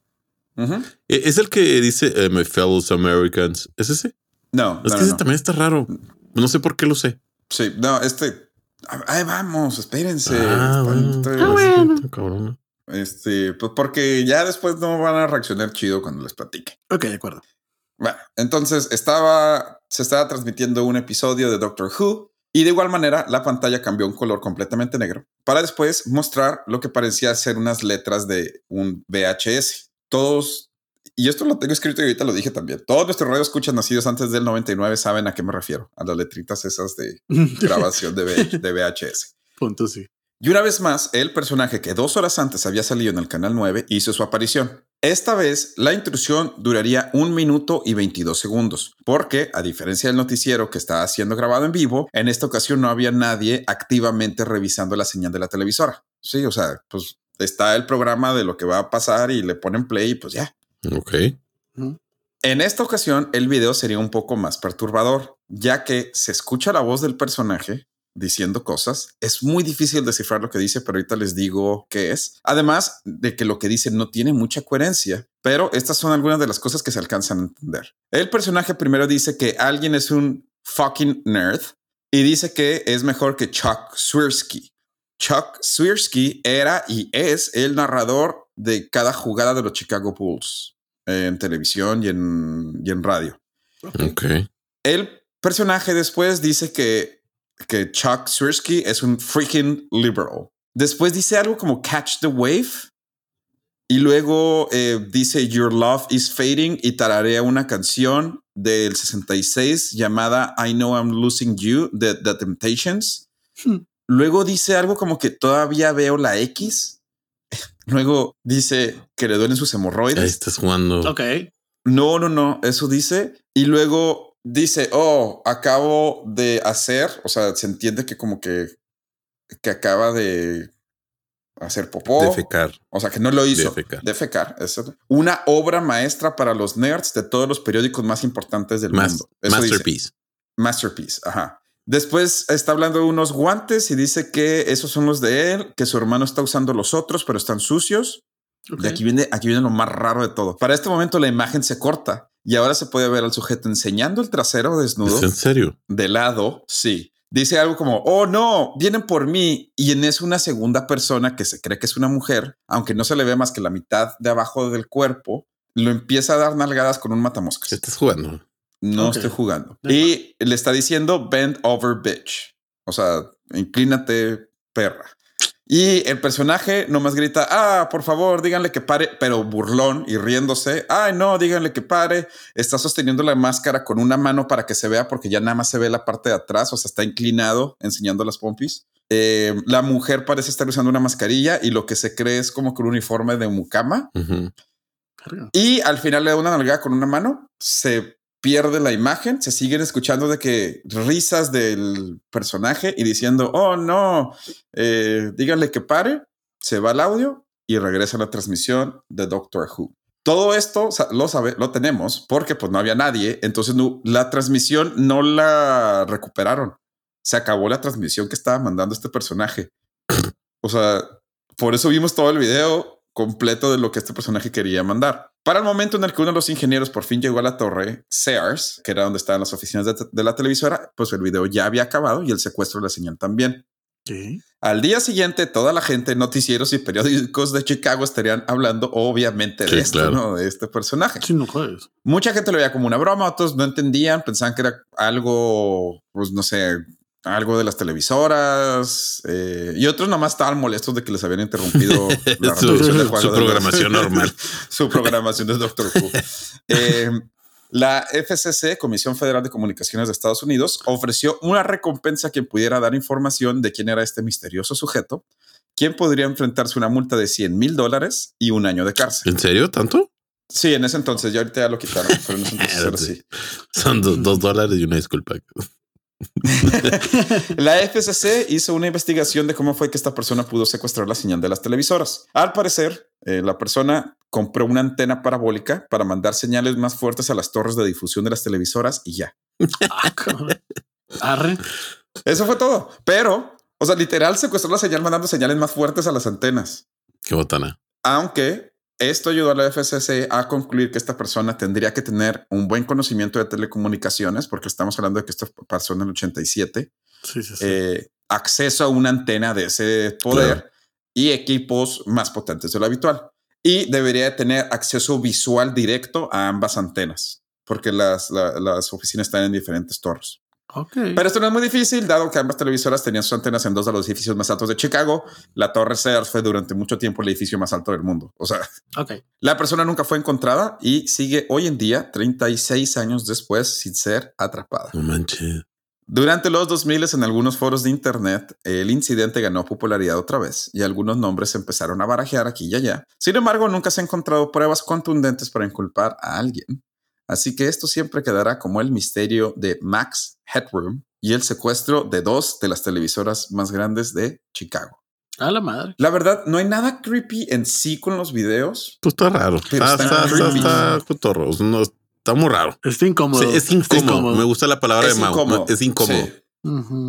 E- Es el que dice eh, My fellows Americans. ¿Es ese? No, Es no, que ese no. también está raro. No sé por qué lo sé. Sí, no, este. Ahí vamos, espérense. ah, bueno. Estoy- Ah, bueno. Cabrón. Este, pues porque ya después no van a reaccionar chido cuando les platique. Ok, de acuerdo. Bueno, entonces estaba, se estaba transmitiendo un episodio de Doctor Who y de igual manera la pantalla cambió un color completamente negro para después mostrar lo que parecía ser unas letras de un VHS. Todos, y esto lo tengo escrito y ahorita lo dije también, todos nuestros radio escuchas nacidos antes del 99 saben a qué me refiero, a las letritas esas de grabación de VHS. Punto, sí. Y una vez más, el personaje que dos horas antes había salido en el canal 9 hizo su aparición. Esta vez, la intrusión duraría un minuto y 22 segundos, porque, a diferencia del noticiero que estaba siendo grabado en vivo, en esta ocasión no había nadie activamente revisando la señal de la televisora. Sí, o sea, pues está el programa de lo que va a pasar y le ponen play y pues ya. Ok. En esta ocasión, el video sería un poco más perturbador, ya que se escucha la voz del personaje diciendo cosas. Es muy difícil descifrar lo que dice, pero ahorita les digo qué es. Además de que lo que dice no tiene mucha coherencia, pero estas son algunas de las cosas que se alcanzan a entender. El personaje primero dice que alguien es un fucking nerd y dice que es mejor que Chuck Swirsky. Chuck Swirsky era y es el narrador de cada jugada de los Chicago Bulls en televisión y en, y en radio. Ok. El personaje después dice que, que Chuck Swirsky es un freaking liberal. Después dice algo como catch the wave. Y luego eh, dice Your love is fading y tararea una canción del 66 llamada I know I'm losing you de The Temptations. Hmm. Luego dice algo como que todavía veo la X. Luego dice que le duelen sus hemorroides. Ahí estás jugando. Ok. No, no, no, eso dice. Y luego dice, oh, acabo de hacer, o sea, se entiende que como que, que acaba de hacer popó. Defecar. O sea, que no lo hizo. Defecar. Defecar. eso. Una obra maestra para los nerds de todos los periódicos más importantes del Mas- mundo. Eso dice. masterpiece. Masterpiece, ajá. Después está hablando de unos guantes y dice que esos son los de él, que su hermano está usando los otros, pero están sucios. Y aquí viene, aquí viene lo más raro de todo. Para este momento la imagen se corta y ahora se puede ver al sujeto enseñando el trasero desnudo ¿Es en serio? de lado. Sí. Dice algo como, oh no, vienen por mí. Y en eso una segunda persona que se cree que es una mujer, aunque no se le ve más que la mitad de abajo del cuerpo, lo empieza a dar nalgadas con un ¿Qué matamoscas. estás jugando? No Ok. estoy jugando. Y le está diciendo bend over bitch. O sea, inclínate perra. Y el personaje nomás grita, ah, por favor, díganle que pare, pero burlón y riéndose. Ay, no, díganle que pare. Está sosteniendo la máscara con una mano para que se vea, porque ya nada más se ve la parte de atrás, o sea, está inclinado enseñando las pompis. Eh, la mujer parece estar usando una mascarilla y lo que se cree es como que un uniforme de mucama. Y al final le da una nalgada con una mano, se pierde la imagen, se siguen escuchando de que risas del personaje y diciendo, oh no, eh, díganle que pare, se va el audio y regresa la transmisión de Doctor Who. Todo esto lo sabe, lo tenemos porque pues no había nadie, entonces la transmisión no la recuperaron. Se acabó la transmisión que estaba mandando este personaje. O sea, por eso vimos todo el video completo de lo que este personaje quería mandar. Para el momento en el que uno de los ingenieros por fin llegó a la torre Sears, que era donde estaban las oficinas de, la televisora, pues el video ya había acabado y el secuestro de la señal también. Al día siguiente, toda la gente, noticieros y periódicos de Chicago estarían hablando, obviamente, de esto, ¿no? De este personaje. Sí, no Mucha gente lo veía como una broma, otros no entendían, pensaban que era algo, pues no sé, algo de las televisoras eh, y otros nomás estaban molestos de que les habían interrumpido la su, su programación normal, su programación de Doctor Who. Eh, la FCC, Comisión Federal de Comunicaciones de Estados Unidos, ofreció una recompensa a quien pudiera dar información de quién era este misterioso sujeto, quien podría enfrentarse a una multa de 100 mil dólares y un año de cárcel. ¿En serio? ¿Tanto? Sí, en ese entonces, ya ahorita ya lo quitaron, pero en ese entonces Son dos dólares y una disculpa. la FCC hizo una investigación de cómo fue que esta persona pudo secuestrar la señal de las televisoras. Al parecer, eh, la persona compró una antena parabólica para mandar señales más fuertes a las torres de difusión de las televisoras y ya. Arre. Eso fue todo. Pero, o sea, literal secuestró la señal mandando señales más fuertes a las antenas. Qué botana. Aunque esto ayudó a la FCC a concluir que esta persona tendría que tener un buen conocimiento de telecomunicaciones, porque estamos hablando de que esto pasó en el 87. Eh, acceso a una antena de ese poder y equipos más potentes de lo habitual. Y debería tener acceso visual directo a ambas antenas, porque las, las oficinas están en diferentes torres. Pero esto no es muy difícil, dado que ambas televisoras tenían sus antenas en dos de los edificios más altos de Chicago. La Torre Sears fue durante mucho tiempo el edificio más alto del mundo. O sea, la persona nunca fue encontrada y sigue hoy en día, 36 años después, sin ser atrapada. No manches. Durante los 2000 en algunos foros de Internet, el incidente ganó popularidad otra vez y algunos nombres se empezaron a barajear aquí y allá. Sin embargo, nunca se han encontrado pruebas contundentes para inculpar a alguien. Así que esto siempre quedará como el misterio de Max Headroom y el secuestro de dos de las televisoras más grandes de Chicago. A la madre. La verdad, no hay nada creepy en sí con los videos. Pues está raro. está, está, está, está, muy raro. Está incómodo. es, incómodo. Me gusta la palabra de Mau. Es incómodo.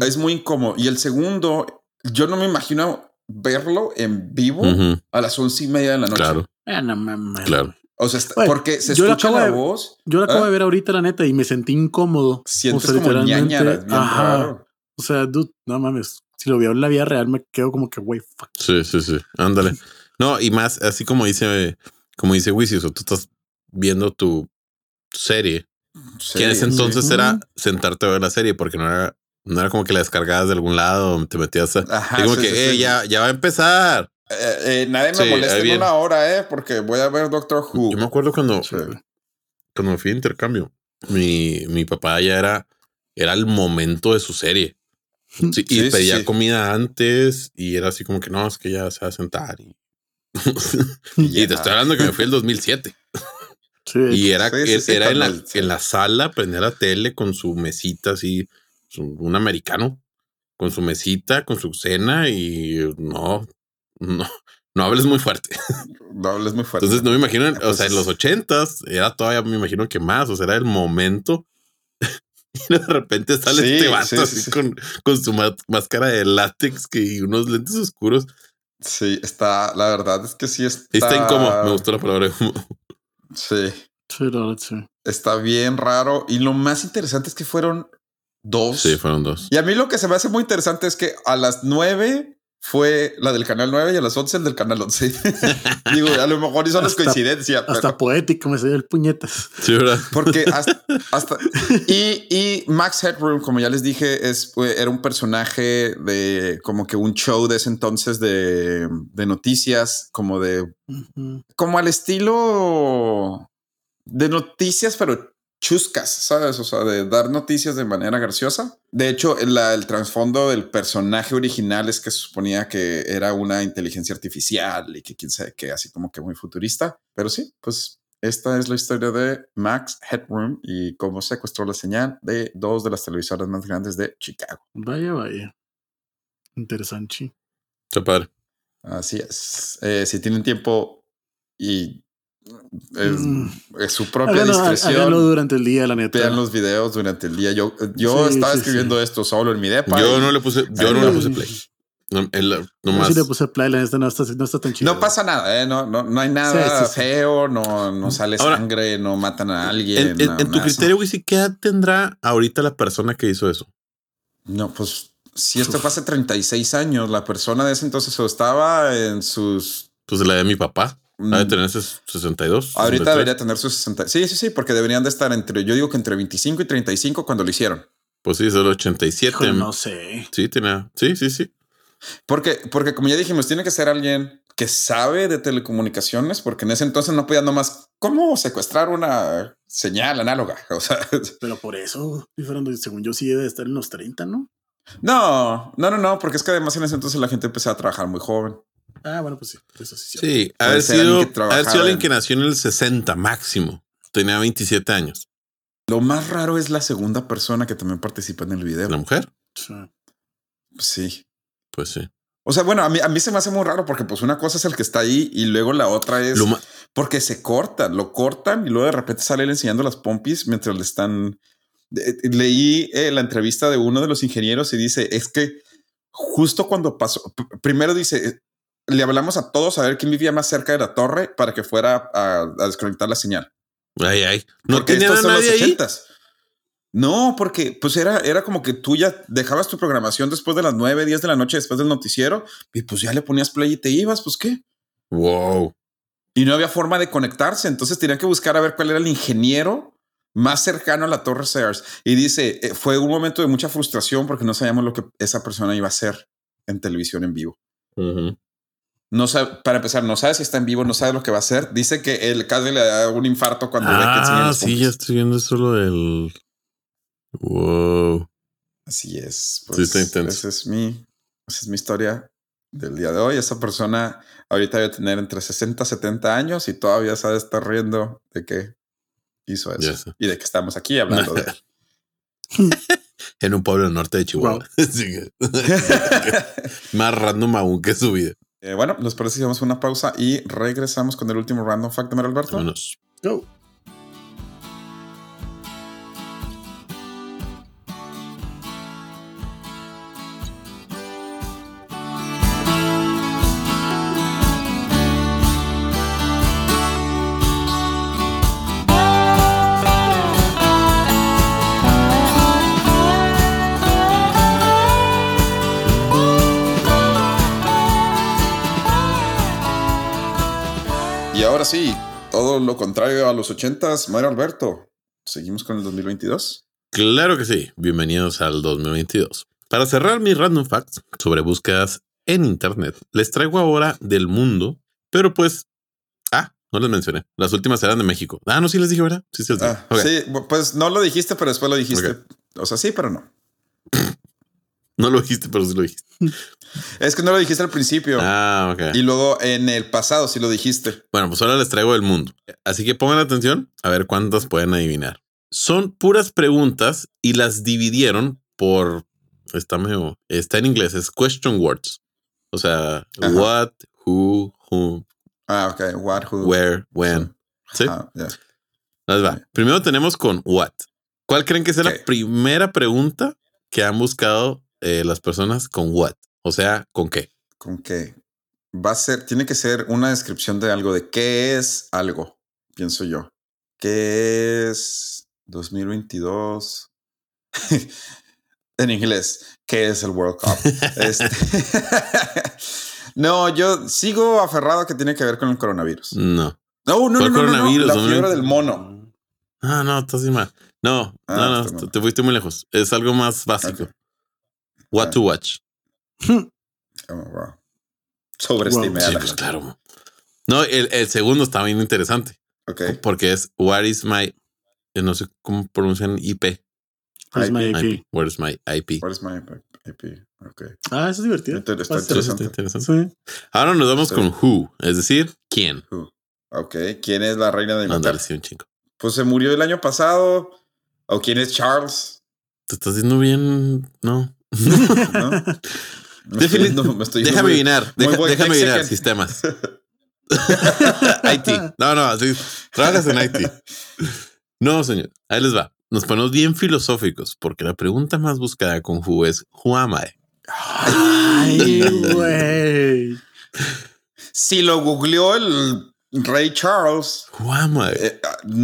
Es muy incómodo. Y el segundo, yo no me imagino verlo en vivo a las once y media de la noche. Claro. Ah, claro. O sea, porque se escucha la, voz. Yo la acabo ¿ah? de ver ahorita, la neta, y me sentí incómodo. Sientes o sea, como ñañara, ajá. O sea, dude, no mames. Si lo veo en la vida real, me quedo como que, güey, fuck. Sí, sí, sí. Ándale. no, y más, así como dice, como dice Wisi, o tú estás viendo tu serie. que en ese entonces era sentarte a ver la serie, porque no era, no era como que la descargabas de algún lado, te metías a. Ajá, como que, eh, ya, ya va a empezar. Eh, eh, nadie me molesta en una hora, ¿eh? Porque voy a ver Doctor Who. Yo me acuerdo cuando, cuando fui a intercambio, mi, mi papá ya era, era el momento de su serie. y pedía comida antes y era así como que no, es que ya se va a sentar. Y, y te estoy hablando que me fui el 2007. y era, era en, la, en la sala, prendía la tele con su mesita así, un americano, con su mesita, con su cena y no, no, no hables muy fuerte. No hables muy fuerte. Entonces no me imagino, o sea, en los ochentas era todavía, me imagino que más, o sea, era el momento. y de repente sale este vato así Con, con, su máscara de látex que, y unos lentes oscuros. Sí, está, la verdad es que sí está. Está incómodo, me gustó la palabra. sí. Sí, Está bien raro. Y lo más interesante es que fueron dos. Sí, fueron dos. Y a mí lo que se me hace muy interesante es que a las nueve fue la del canal 9 y a las 11 el del canal 11. Digo, a lo mejor hizo las coincidencias. Hasta poético me salió el puñetas. Sí, ¿verdad? Porque hasta, y, y, Max Headroom, como ya les dije, es, era un personaje de como que un show de ese entonces de, de noticias, como de como al estilo de noticias, pero chuscas, ¿sabes? O sea, de dar noticias de manera graciosa. De hecho, el, el trasfondo del personaje original es que se suponía que era una inteligencia artificial y que quién sabe qué, así como que muy futurista. Pero sí, pues esta es la historia de Max Headroom y cómo secuestró la señal de dos de las televisoras más grandes de Chicago. Vaya, vaya. Interesante. Así es. Eh, si tienen tiempo y es, Mm. es su propia Háganlo, discreción. háganlo durante el día, la neta. Vean los videos durante el día. Yo, yo Sí, estaba sí, escribiendo esto solo en mi depa. Yo no le puse, yo no le puse play. No, el- Yo nomás. sí le puse play, la neta no está, no está tan chido. No pasa nada, ¿eh? No, no, no hay nada Sí, sí, sí. feo, no, no sale Ahora, sangre, no matan a alguien. En, en- no, en tu criterio, güey, ¿sí ¿qué edad tendrá ahorita la persona que hizo eso? No, pues si esto fue hace 36 años, la persona de ese entonces o estaba en sus. Pues la de mi papá. Ha de mm, tener ses- 62. Ahorita 63. debería tener sus 60. Sí, sí, sí, porque deberían de estar entre, yo digo que entre 25 y 35 cuando lo hicieron. Pues sí, es el 87. Híjole, no sé. Sí, tenía. Sí, sí, sí. Porque, porque como ya dijimos, tiene que ser alguien que sabe de telecomunicaciones, porque en ese entonces no podía nomás, ¿cómo secuestrar una señal análoga? O sea, Pero por eso, Fernando, según yo sí debe de estar en los 30, ¿no? no, no, no, no, porque es que además en ese entonces la gente empezó a trabajar muy joven. Ah, bueno, pues sí. Eso sí. Sí, haber ser alguien sido, que haber sido alguien en- que nació en el 60 máximo. Tenía 27 años. Lo más raro es la segunda persona que también participa en el video. ¿La mujer? Sí. Sí. Pues sí. O sea, bueno, a mí, a mí se me hace muy raro porque pues una cosa es el que está ahí y luego la otra es porque se cortan, lo cortan y luego de repente sale él enseñando las pompis mientras le están... Eh, Leí eh, la entrevista de uno de los ingenieros y dice, es que justo cuando pasó, primero dice, eh, le hablamos a todos a ver quién vivía más cerca de la torre para que fuera a, a desconectar la señal. Ay, ay. No Porque tenía estos a son los ahí. 80s. No, porque pues era, era como que tú ya dejabas tu programación después de las 9, 10 de la noche, después del noticiero, y pues ya le ponías play y te ibas, pues qué. Wow. Y no había forma de conectarse, entonces tenían que buscar a ver cuál era el ingeniero más cercano a la Torre Sears. Y dice, eh, fue un momento de mucha frustración porque no sabíamos lo que esa persona iba a hacer en televisión en vivo. No sabe, para empezar, no sabe si está en vivo, no sabe lo que va a hacer. Dice que el casi le da un infarto cuando ve que enseñan Ah, las sí, ya estoy viendo eso lo del. Wow. Así es. Sí, está intenso. Esa es mi, esa es mi historia del día de hoy. Esa persona ahorita debe tener entre 60 y 70 años y todavía sabe estar riendo de que hizo eso y de que estamos aquí hablando de él. En un pueblo del norte de Chihuahua. Más random aún que su vida. Eh, bueno, les parece que hacemos una pausa y regresamos con el último random fact de Mario Alberto. Vámonos. Go. Ahora sí, todo lo contrario a los 80s, Mario Alberto. Seguimos con el 2022. Claro que sí. Bienvenidos al 2022. Para cerrar mis random facts sobre búsquedas en internet, les traigo ahora del mundo, pero pues. Ah, no les mencioné. Las últimas eran de México. Ah, no, sí les dije, ¿verdad? Sí, sí, les dije. Ah. Sí, pues no lo dijiste, pero después lo dijiste. O sea, sí, pero no. No lo dijiste, pero sí lo dijiste. Es que no lo dijiste al principio. Ah, ok. Y luego en el pasado sí lo dijiste. Bueno, pues ahora les traigo del mundo. Así que pongan atención a ver cuántas pueden adivinar. Son puras preguntas y las dividieron por. Está medio. Está en inglés, es question words. O sea, Ajá. what, who, who, Ah, ok. What, who. where, when. ¿Sí? Ah, va. Primero tenemos con what. ¿Cuál creen que es Ok. la primera pregunta que han buscado eh, las personas con what? O sea, ¿con qué? Con que va a ser, tiene que ser una descripción de algo, de qué es algo, pienso yo. ¿Qué es 2022? en inglés, ¿qué es el World Cup? Este- no, yo sigo aferrado a que tiene que ver con el coronavirus. No. No, no, no, ¿Cuál no, coronavirus, la fiebre del mono. Ah, no, estás mal. No, Ah, no, no, te- fuiste muy lejos. Es algo más básico. What to watch. Oh, wow. Sobreestimé Wow. a Sí, pues claro. No, el, el segundo está bien interesante Ok. porque es What is my, eh, no sé cómo pronuncian IP. Where's my IP. IP? IP. Where is my IP? What is my IP? Ok. Ah, eso es divertido. Está- interesante. interesante. Sí. Ahora nos vamos Sí. con who, es decir, quién. Ok. ¿Quién es la reina de Ándale, Inglaterra? sí, un chingo. Pues se murió el año pasado. ¿O quién es Charles? ¿Te estás diciendo bien? No. ¿No? Me estoy estoy déjame muy- adivinar, muy deja- buen déjame adivinar sistemas. IT. No, no, sí, trabajas en IT. No, señor. Ahí les va. Nos ponemos bien filosóficos porque la pregunta más buscada con Who es Who am I? Ay, güey. Si lo googleó el Rey Charles, Who am I? eh,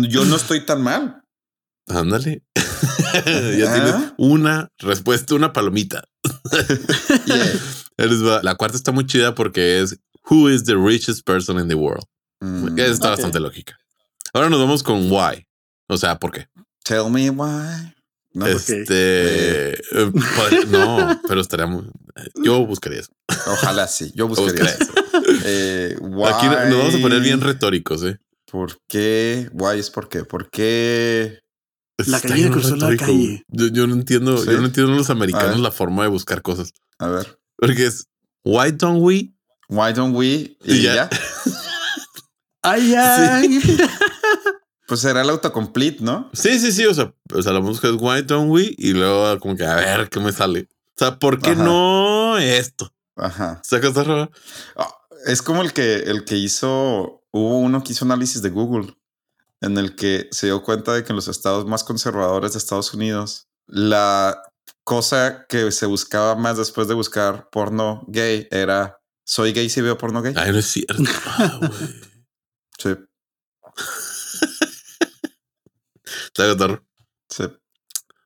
yo no estoy tan mal. Ándale. Ya Ah. tienes una respuesta, una palomita. Yeah. La cuarta está muy chida porque es Who is the richest person in the world? Mm, está bastante lógica. Ahora nos vamos con why. O sea, ¿por qué? Tell me why. No, pues, este eh, podría- no, pero estaría muy. Yo buscaría eso. ojalá sí. Yo buscaría Buscaría eso. Eh, Aquí no- nos vamos a poner bien retóricos, ¿eh? ¿Por qué? Why es por qué. ¿Por qué? La gallina cruzó la calle. Yo, yo no entiendo, Sí. yo no entiendo los americanos la forma de buscar cosas. A ver. Porque es why don't we? Why don't we? Y, Y ya. ya. Ay, ay. Pues será el autocomplete, ¿no? Sí, sí, sí. O sea, o sea, la música es why don't we? Y luego como que a ver qué me sale. O sea, ¿por qué Ajá. no esto? Ajá. Sacas esta rara. Ah, es como el que, el que hizo, hubo uno que hizo análisis de Google en el que se dio cuenta de que en los estados más conservadores de Estados Unidos, la cosa que se buscaba más después de buscar porno gay era, soy gay si veo porno gay. Ay, no es cierto. Ah, güey. Sí, sí.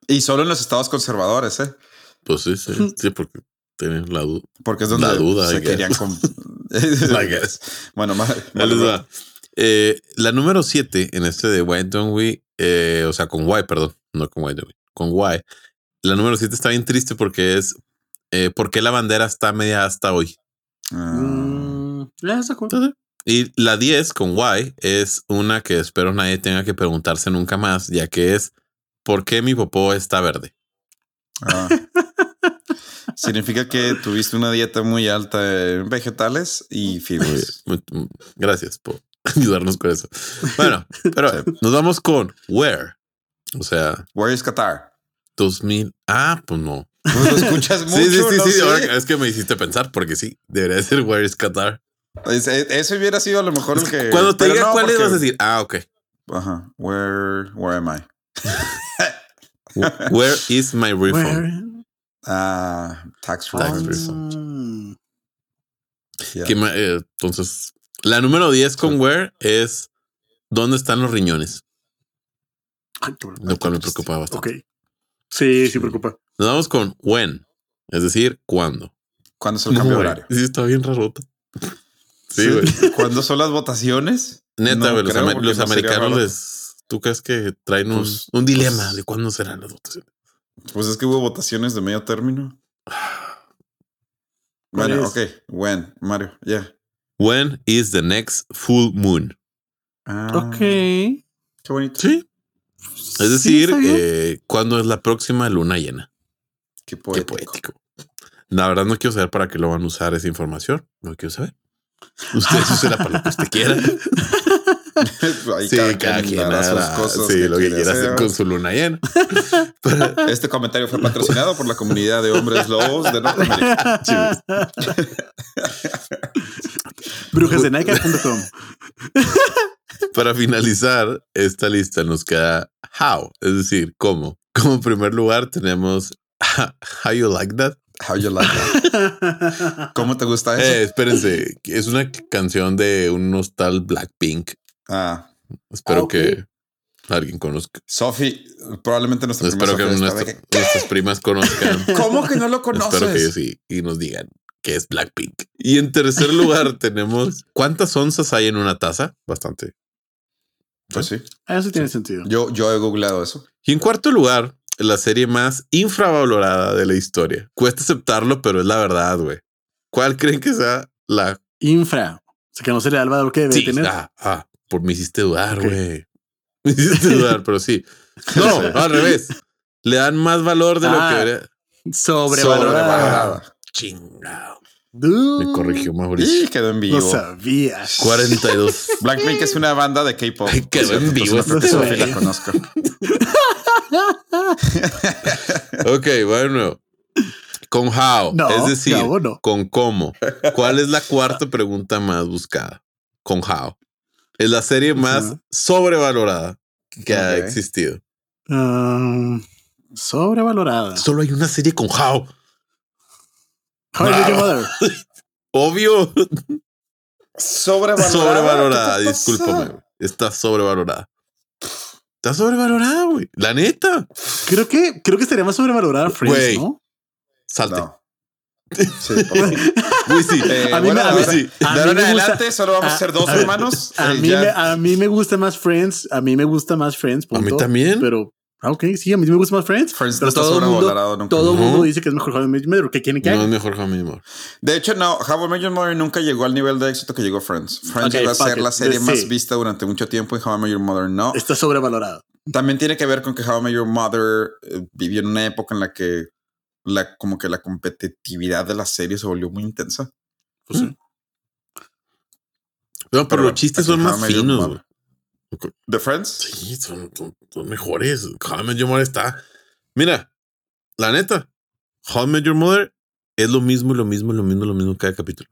Y solo en los estados conservadores, ¿eh? Pues sí, sí, sí, porque tienen la duda. Porque es donde La duda, se querían... guess. bueno, va. Eh, la número 7 en este de Why Don't We, eh, o sea, con Why, perdón, no con Why Don't We, con Why. La número 7 está bien triste porque es eh, ¿por qué la bandera está media hasta hoy? Mm, está cool. Entonces, Y la 10 con Why es una que espero nadie tenga que preguntarse nunca más, ya que es ¿por qué mi popó está verde? ah. Significa que tuviste una dieta muy alta en vegetales y fibras. muy- Gracias por ayudarnos con eso. Bueno, pero nos vamos con Where. O sea, Where is Qatar? 2000. Ah, pues no. Pues lo escuchas mucho. Sí, sí, sí, no sí. Ahora es que me hiciste pensar porque sí, debería ser Where is Qatar. Es- e- Eso hubiera sido a lo mejor el que. Cuando te pero diga no, cuál es, porque- vas a decir, ah, ok. Ajá. Where, where am I? Where is my refund? Where- Ah, tax Tax refund. refund. Mm. Yeah. Que ma- eh, entonces, la número 10 con Where es ¿dónde están los riñones? Ay, qué bueno. Lo cual me preocupa bastante. Ok. Sí, sí preocupa. Nos vamos con when, es decir, ¿cuándo? ¿Cuándo es el cambio de horario? Sí, está bien rarota. Sí, güey. ¿Cuándo son las votaciones? Neta, No güey, los, no americanos les. ¿Tú crees que traen un, Pues- un dilema pues- de cuándo serán las votaciones? Pues es que hubo votaciones de medio término. ¿Cuál Bueno, ok. When, Mario, ya. When is the next full moon? Ah, Ok. Qué bonito. Sí. Es Sí, decir, eh, ¿cuándo es la próxima luna llena? Qué Qué poético. La verdad no quiero saber para qué lo van a usar esa información. No quiero saber. Usted usará para lo que usted quiera. Ahí Sí, cada quien hará sus cosas sí, lo que quiera hacer hacer. con su luna llena. Pero- Este comentario fue patrocinado por la comunidad de hombres lobos de Norteamérica. Brujasdenaica.com. Para finalizar esta lista nos queda how, es decir, cómo. Como primer lugar tenemos how you like that. How you like that? ¿Cómo te gusta eso? Eh, espérense, que es una canción de unos tal Blackpink. Ah, Espero Ah, que alguien conozca. Sophie, probablemente nuestra prima Espero que Sophie está nuestra- que, nuestras primas conozcan. ¿Cómo que no lo conoces? Espero que sí y nos digan que es Blackpink. Y en tercer lugar tenemos ¿cuántas onzas hay en una taza? Bastante. Pues sí. Ah, Eso tiene sentido. Yo, yo he googleado eso. Y en cuarto lugar, la serie más infravalorada de la historia. Cuesta aceptarlo, pero es la verdad, güey. ¿Cuál creen que sea la Infra. O sea, que no se le da el valor que debe Sí, tener. ah, ah, por me hiciste dudar, güey. Me hiciste dudar, pero sí. No, al revés. Le dan más valor de lo Ah. que debería. Sobrevalorada. Sobrevalorada. Chingado. Me corrigió Mauricio. Y quedó en vivo. No sabía. 42. Blackpink es una banda de K-pop. Quedó en vivo no Sophie güey. la conozca. ok, nuevo. Con how. No, es decir, no. con cómo. ¿Cuál es la cuarta pregunta más buscada? Con how. Es la serie más sobrevalorada que ha existido. Ah, sobrevalorada. Solo hay una serie con how. How I Met Your Mother. Obvio. Sobrevalorada. Sobrevalorada, discúlpame. Está sobrevalorada. Está sobrevalorada, güey. La neta. Creo que, creo que estaría más sobrevalorada Friends. ¿no? Salte. No. Sí. Eh, A mí bueno, me- a de mí- ahora- sí. a de mí ahora en me gusta- adelante solo vamos a a- ser dos a hermanos. A Eh, mí, me, a mí me gusta más Friends. A mí me gusta más Friends. A mí también. Pero, ah, ok, sí, a mí me gusta más Friends. Friends no pero está todo el mundo, sobrevalorado nunca. todo el No. mundo dice que es mejor How I Met Your Mother. ¿Qué quieren que No haga? es mejor How I Met Your Mother. De hecho, no, How I Met Your Mother nunca llegó al nivel de éxito que llegó Friends. Friends Ok, llegó a ser it. la serie Sí. más vista durante mucho tiempo y How I Met Your Mother no. Está sobrevalorado. También tiene que ver con que How I Met Your Mother eh, vivió en una época en la que la, como que la competitividad de la serie se volvió muy intensa. Pues sí. No, pero, Pero los chistes son más finos. ¿The Friends? Sí, son, son- son mejores. How I Met Your Mother está. Mira, la neta, How I Met Your Mother es lo mismo, lo mismo, lo mismo, lo mismo cada capítulo.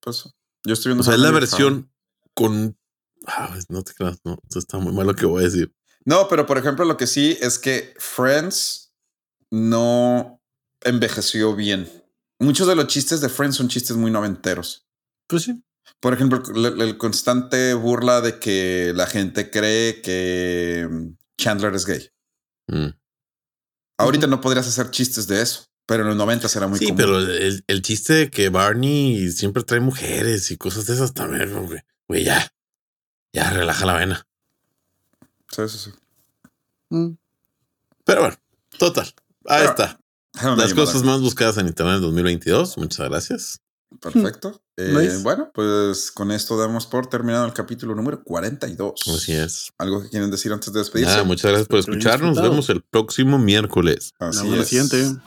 Pues, yo estoy viendo O sea, es la versión con. Ah, no te creas, no. Eso está muy mal lo que voy a decir. No, pero por ejemplo, lo que sí es que Friends no envejeció bien. Muchos de los chistes de Friends son chistes muy noventeros. Pues sí. Por ejemplo, el, constante burla de que la gente cree que mm, Chandler es gay. Mm. Ahorita no podrías hacer chistes de eso, pero en los 90 era muy Sí, común. pero el, el chiste de que Barney siempre trae mujeres y cosas de esas también, ¿no, güey. Güey, ya. Ya, relaja la vena. Sí, sí, sí. Mm. Pero bueno, total. Ahí Pero- está. Las cosas más buscadas en Internet en 2022. Muchas gracias. Perfecto. Eh. Bueno, pues con esto damos por terminado el capítulo número 42. Así es. ¿Algo que quieren decir antes de despedirse? Nada, muchas gracias por escucharnos. Nos vemos el próximo miércoles. Así Nos vemos es. siguiente.